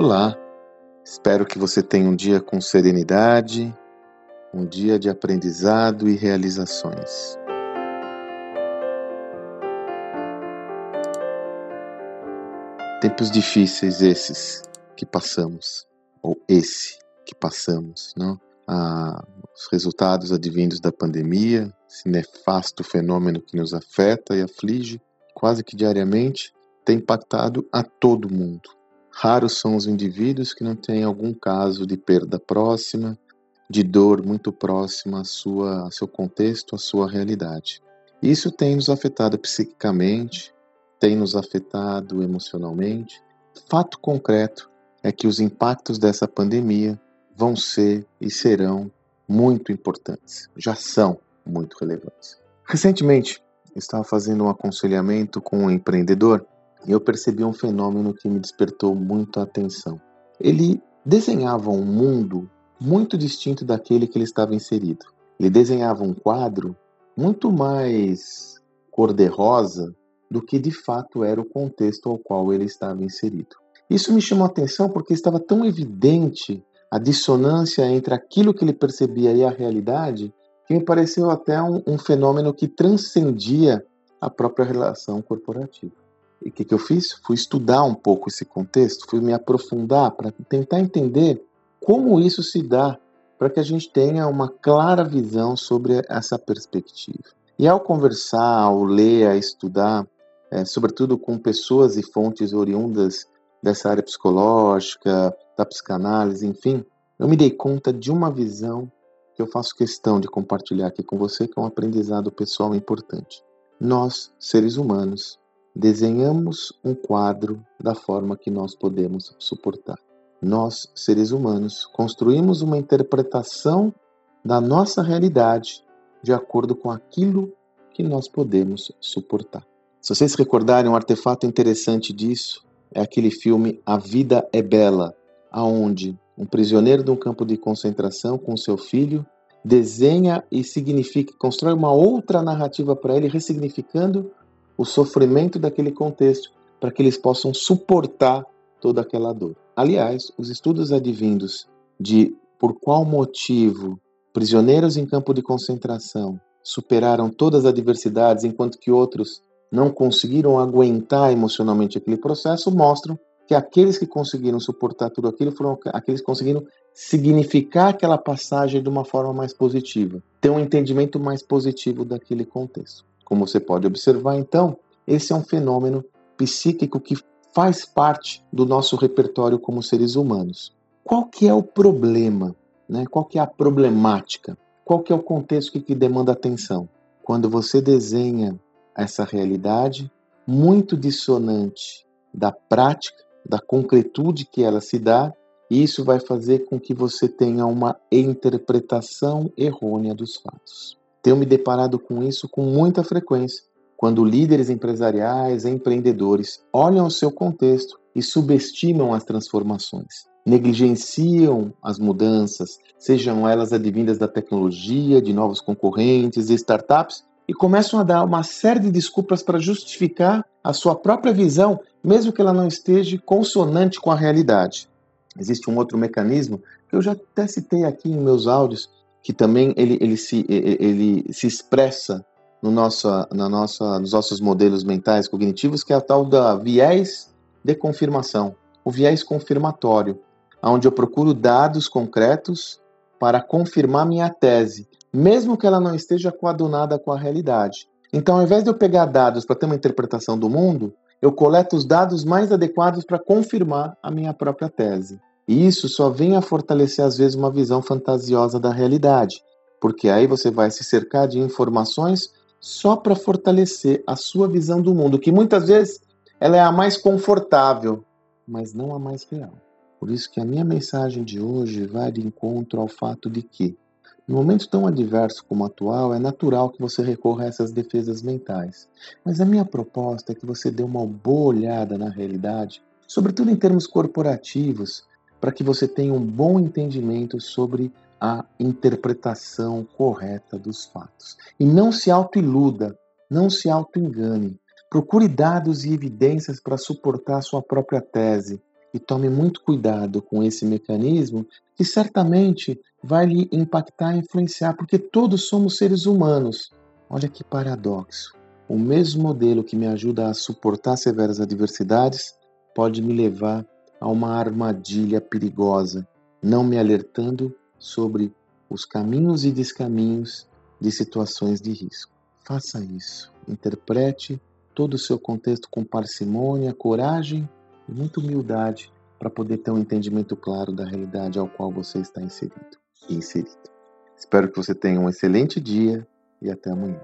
Olá, espero que você tenha um dia com serenidade, um dia de aprendizado e realizações. Tempos difíceis esses que passamos, ou esse que passamos, não? Ah, os resultados advindos da pandemia, esse nefasto fenômeno que nos afeta e aflige quase que diariamente, tem impactado a todo mundo. Raros são os indivíduos que não têm algum caso de perda próxima, de dor muito próxima à sua, ao seu contexto, à sua realidade. Isso tem nos afetado psiquicamente, tem nos afetado emocionalmente. Fato concreto é que os impactos dessa pandemia vão ser e serão muito importantes, já são muito relevantes. Recentemente, estava fazendo um aconselhamento com um empreendedor eu percebi um fenômeno que me despertou muito a atenção. Ele desenhava um mundo muito distinto daquele que ele estava inserido. Ele desenhava um quadro muito mais cor-de-rosa do que de fato era o contexto ao qual ele estava inserido. Isso me chamou a atenção porque estava tão evidente a dissonância entre aquilo que ele percebia e a realidade que me pareceu até um, um fenômeno que transcendia a própria relação corporativa. E o que, que eu fiz? Fui estudar um pouco esse contexto, fui me aprofundar para tentar entender como isso se dá, para que a gente tenha uma clara visão sobre essa perspectiva. E ao conversar, ao ler, a estudar, é, sobretudo com pessoas e fontes oriundas dessa área psicológica, da psicanálise, enfim, eu me dei conta de uma visão que eu faço questão de compartilhar aqui com você, que é um aprendizado pessoal importante. Nós, seres humanos, desenhamos um quadro da forma que nós podemos suportar. Nós, seres humanos, construímos uma interpretação da nossa realidade de acordo com aquilo que nós podemos suportar. Se vocês recordarem, um artefato interessante disso é aquele filme A Vida é Bela, aonde um prisioneiro de um campo de concentração com seu filho desenha e significa, constrói uma outra narrativa para ele, ressignificando o sofrimento daquele contexto, para que eles possam suportar toda aquela dor. Aliás, os estudos advindos de por qual motivo prisioneiros em campo de concentração superaram todas as adversidades enquanto que outros não conseguiram aguentar emocionalmente aquele processo mostram que aqueles que conseguiram suportar tudo aquilo foram aqueles que conseguiram significar aquela passagem de uma forma mais positiva, ter um entendimento mais positivo daquele contexto. Como você pode observar, então, esse é um fenômeno psíquico que faz parte do nosso repertório como seres humanos. Qual que é o problema? Né? Qual que é a problemática? Qual que é o contexto que, que demanda atenção? Quando você desenha essa realidade muito dissonante da prática, da concretude que ela se dá, isso vai fazer com que você tenha uma interpretação errônea dos fatos. Tenho me deparado com isso com muita frequência, quando líderes empresariais, empreendedores olham o seu contexto e subestimam as transformações, negligenciam as mudanças, sejam elas advindas da tecnologia, de novos concorrentes, de startups, e começam a dar uma série de desculpas para justificar a sua própria visão, mesmo que ela não esteja consonante com a realidade. Existe um outro mecanismo que eu já até citei aqui em meus áudios, que também ele, ele, se, ele se expressa no nosso, na nossa, nos nossos modelos mentais cognitivos, que é a tal da viés de confirmação, o viés confirmatório, onde eu procuro dados concretos para confirmar minha tese mesmo que ela não esteja coadunada com a realidade. Então, ao invés de eu pegar dados para ter uma interpretação do mundo, eu coleto os dados mais adequados para confirmar a minha própria tese. E isso só vem a fortalecer, às vezes, uma visão fantasiosa da realidade, porque aí você vai se cercar de informações só para fortalecer a sua visão do mundo, que muitas vezes ela é a mais confortável, mas não a mais real. Por isso que a minha mensagem de hoje vai de encontro ao fato de que no momento tão adverso como o atual, é natural que você recorra a essas defesas mentais. Mas a minha proposta é que você dê uma boa olhada na realidade, sobretudo em termos corporativos, para que você tenha um bom entendimento sobre a interpretação correta dos fatos. E não se autoiluda, não se autoengane. Procure dados e evidências para suportar sua própria tese e tome muito cuidado com esse mecanismo que certamente vai lhe impactar e influenciar, porque todos somos seres humanos. Olha que paradoxo. O mesmo modelo que me ajuda a suportar severas adversidades pode me levar a uma armadilha perigosa, não me alertando sobre os caminhos e descaminhos de situações de risco. Faça isso. Interprete todo o seu contexto com parcimônia, coragem e muita humildade para poder ter um entendimento claro da realidade ao qual você está inserido inserido. Espero que você tenha um excelente dia e até amanhã.